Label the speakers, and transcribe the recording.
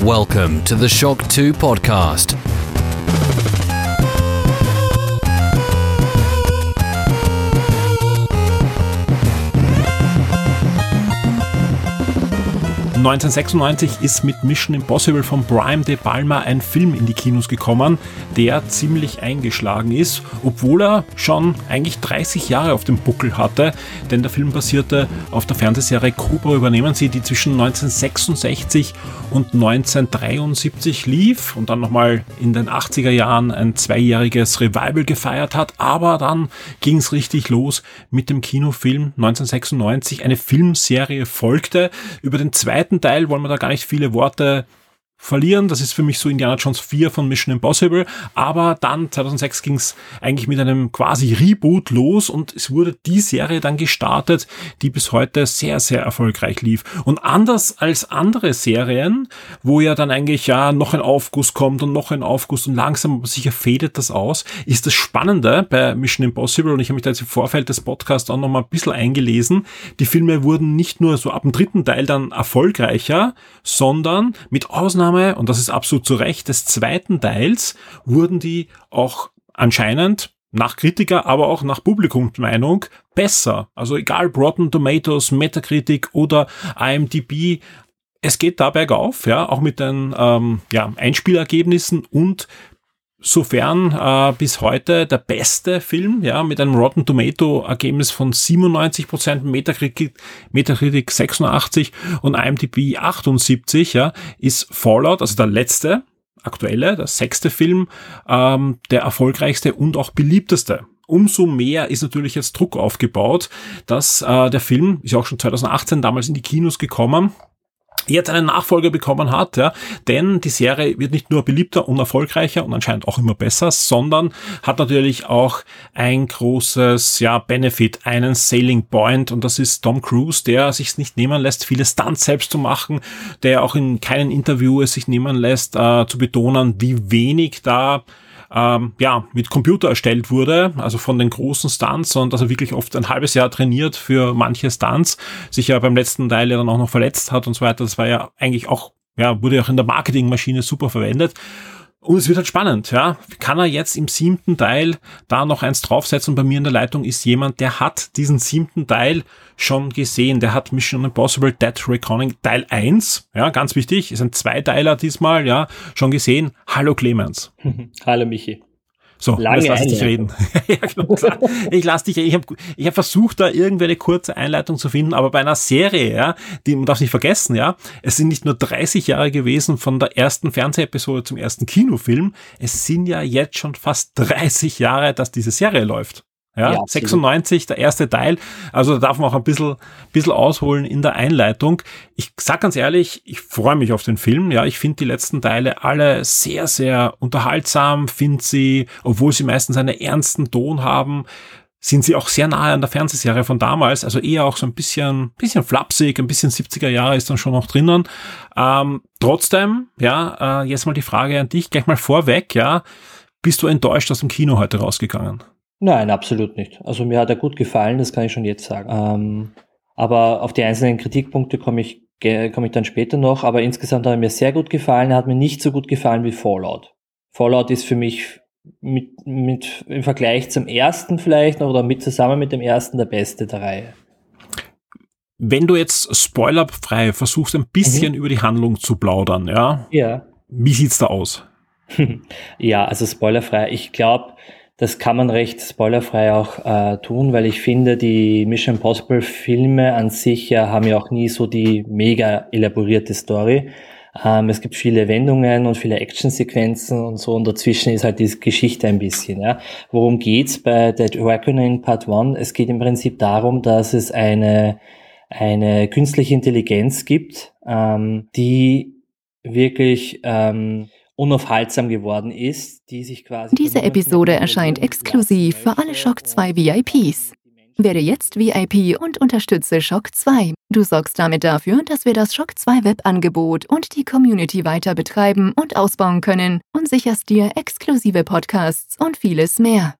Speaker 1: Welcome to the Shock 2 podcast.
Speaker 2: 1996 ist mit Mission Impossible von Brian De Palma ein Film in die Kinos gekommen, der ziemlich eingeschlagen ist, obwohl er schon eigentlich 30 Jahre auf dem Buckel hatte, denn der Film basierte auf der Fernsehserie Cobra übernehmen sie, die zwischen 1966 und 1973 lief und dann nochmal in den 80er Jahren ein zweijähriges Revival gefeiert hat, aber dann ging es richtig los mit dem Kinofilm 1996. Eine Filmserie folgte. Über den zweiten Teil wollen wir da gar nicht viele Worte verlieren. Das ist für mich so Indiana Jones 4 von Mission Impossible. Aber dann 2006 ging es eigentlich mit einem quasi Reboot los und es wurde die Serie dann gestartet, die bis heute sehr, sehr erfolgreich lief. Und anders als andere Serien, wo ja dann eigentlich ja noch ein Aufguss kommt und noch ein Aufguss und langsam aber sicher fädet das aus, ist das Spannende bei Mission Impossible und ich habe mich da jetzt im Vorfeld des Podcasts auch noch mal ein bisschen eingelesen. Die Filme wurden nicht nur so ab dem dritten Teil dann erfolgreicher, sondern mit Ausnahme Ausnahme, und das ist absolut zu Recht, des zweiten Teils wurden die auch anscheinend nach Kritiker, aber auch nach Publikumsmeinung besser. Also egal Rotten Tomatoes, Metacritic oder IMDb, es geht da bergauf, ja, auch mit den ähm, ja, Einspielergebnissen und sofern äh, bis heute der beste Film, ja, mit einem Rotten Tomato Ergebnis von 97 Prozent, Metacritic, Metacritic 86 und IMDb 78, ja, ist Fallout, also der letzte, aktuelle, der sechste Film, ähm, der erfolgreichste und auch beliebteste. Umso mehr ist natürlich jetzt Druck aufgebaut, dass äh, der Film, ist ja auch schon 2018 damals in die Kinos gekommen, jetzt einen Nachfolger bekommen hat, ja, denn die Serie wird nicht nur beliebter und erfolgreicher und anscheinend auch immer besser, sondern hat natürlich auch ein großes, ja, Benefit, einen Sailing Point. Und das ist Tom Cruise, der sich nicht nehmen lässt, viele Stunts selbst zu machen, der auch in keinem Interview es sich nehmen lässt, äh, zu betonen, wie wenig da ähm, ja, mit Computer erstellt wurde, also von den großen Stunts und dass er wirklich oft ein halbes Jahr trainiert für manche Stunts, sich ja beim letzten Teil ja dann auch noch verletzt hat und so weiter. Das war ja eigentlich auch, ja, wurde ja auch in der Marketingmaschine super verwendet. Und es wird halt spannend, ja. Kann er jetzt im siebten Teil da noch eins draufsetzen? Bei mir in der Leitung ist jemand, der hat diesen siebten Teil schon gesehen. Der hat Mission Impossible Dead Reckoning Teil 1, ja, ganz wichtig, ist ein Zweiteiler diesmal, ja, schon gesehen. Hallo Clemens.
Speaker 3: Hallo Michi.
Speaker 2: So, Lange jetzt lass ich dich reden. ja, genau, ich lass dich, ich habe ich hab versucht, da irgendwie eine kurze Einleitung zu finden, aber bei einer Serie, ja, die man darf nicht vergessen, ja, es sind nicht nur 30 Jahre gewesen von der ersten Fernsehepisode zum ersten Kinofilm, es sind ja jetzt schon fast 30 Jahre, dass diese Serie läuft. Ja, ja 96, der erste Teil. Also da darf man auch ein bisschen, bisschen ausholen in der Einleitung. Ich sag ganz ehrlich, ich freue mich auf den Film. Ja, ich finde die letzten Teile alle sehr, sehr unterhaltsam. Finde sie, obwohl sie meistens einen ernsten Ton haben, sind sie auch sehr nahe an der Fernsehserie von damals. Also eher auch so ein bisschen, bisschen flapsig, ein bisschen 70er Jahre ist dann schon noch drinnen. Ähm, trotzdem, ja, äh, jetzt mal die Frage an dich, gleich mal vorweg, ja. Bist du enttäuscht aus dem Kino heute rausgegangen?
Speaker 3: Nein, absolut nicht. Also mir hat er gut gefallen, das kann ich schon jetzt sagen. Ähm, aber auf die einzelnen Kritikpunkte komme ich, komme ich dann später noch. Aber insgesamt hat er mir sehr gut gefallen. Er hat mir nicht so gut gefallen wie Fallout. Fallout ist für mich mit, mit, im Vergleich zum ersten vielleicht noch oder mit zusammen mit dem ersten der beste der Reihe.
Speaker 2: Wenn du jetzt spoilerfrei versuchst, ein bisschen mhm. über die Handlung zu plaudern, ja?
Speaker 3: Ja.
Speaker 2: Wie sieht's da aus?
Speaker 3: ja, also spoilerfrei. Ich glaube, das kann man recht spoilerfrei auch äh, tun, weil ich finde, die Mission Impossible Filme an sich ja haben ja auch nie so die mega elaborierte Story. Ähm, es gibt viele Wendungen und viele Actionsequenzen und so und dazwischen ist halt die Geschichte ein bisschen. Ja. Worum geht's bei Dead Reckoning Part 1? Es geht im Prinzip darum, dass es eine, eine künstliche Intelligenz gibt, ähm, die wirklich ähm, unaufhaltsam geworden ist, die sich quasi.
Speaker 4: Diese Episode erscheint exklusiv für alle Shock 2 VIPs. Werde jetzt VIP und unterstütze Shock 2. Du sorgst damit dafür, dass wir das Shock 2 Webangebot und die Community weiter betreiben und ausbauen können und sicherst dir exklusive Podcasts und vieles mehr.